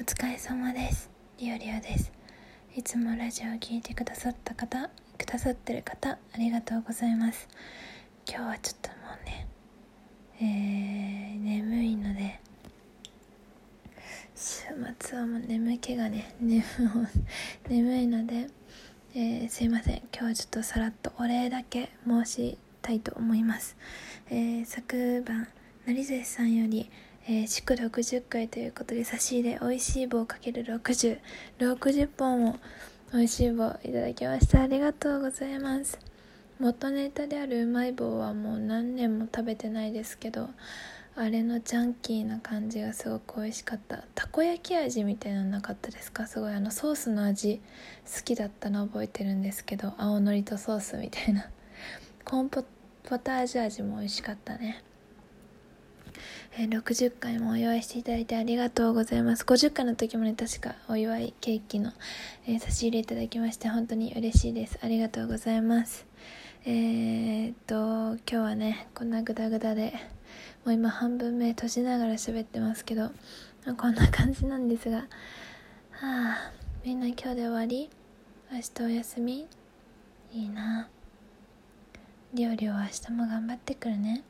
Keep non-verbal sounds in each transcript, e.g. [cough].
お疲れ様です。リオリオです。いつもラジオを聴いてくださった方くださってる方ありがとうございます。今日はちょっともうねえー、眠いので週末はもう眠気がね [laughs] 眠いので、えー、すいません。今日はちょっとさらっとお礼だけ申したいと思います、えー、昨晩成瀬さんよりえー、祝60回ということで差し入れおいしい棒かける60 60本もおいしい棒いただきました。ありがとうございます。元ネタであるうまい棒はもう何年も食べてないですけどあれのジャンキーな感じがすごく美味しかった。たこ焼き味みたいなのなかったですか？すごいあのソースの味好きだったの覚えてるんですけど青のりとソースみたいな。コーンポタージュ味も美味しかったね。えー、60回もお祝いしていただいてありがとうございます。50回の時もね、確かお祝いケーキの、えー、差し入れいただきまして本当に嬉しいです。ありがとうございます。えー、っと、今日はね、こんなグダグダで、もう今半分目閉じながら喋ってますけど、こんな感じなんですが、はあ、みんな今日で終わり？明日お休み？いいな。料理は明日も頑張ってくるね。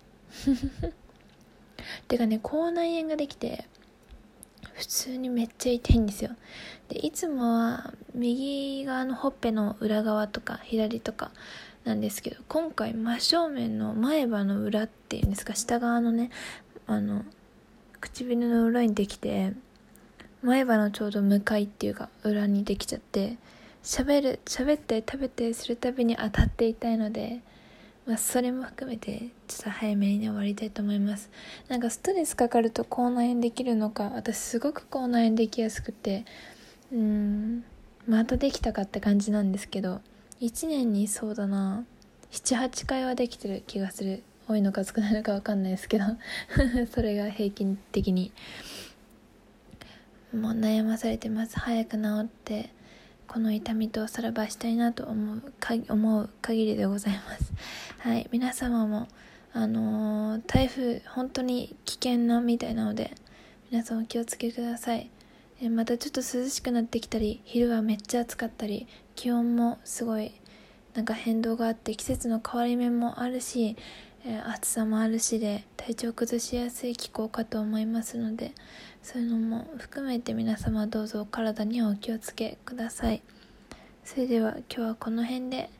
てかね口内炎ができて普通にめっちゃ痛いんですよ。でいつもは右側のほっぺの裏側とか左とかなんですけど今回真正面の前歯の裏っていうんですか下側のねあの唇の裏にできて前歯のちょうど向かいっていうか裏にできちゃって喋る喋って食べてするたびに当たっていたいのでまあ、それも含めてちょっと早めに終わりたいと思います。なんかストレスかかると口内炎できるのか私すごく口内炎できやすくてうんまたできたかって感じなんですけど1年にそうだな78回はできてる気がする。多いのか少ないのか分かんないですけど [laughs] それが平均的に。もう悩まされてます。早く治って。この痛みとさらばしたいなと思うか思う限りでございます。[laughs] はい皆様もあのー、台風本当に危険なみたいなので皆さんお気をつけください。えまたちょっと涼しくなってきたり昼はめっちゃ暑かったり気温もすごいなんか変動があって季節の変わり目もあるしえ、暑さもあるしで体調崩しやすい気候かと思いますのでそういうのも含めて皆様どうぞお体にはお気をつけください。それでは今日はこの辺で、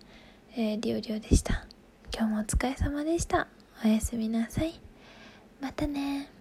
えー、リオリオでした。今日もお疲れ様でした。おやすみなさい。またね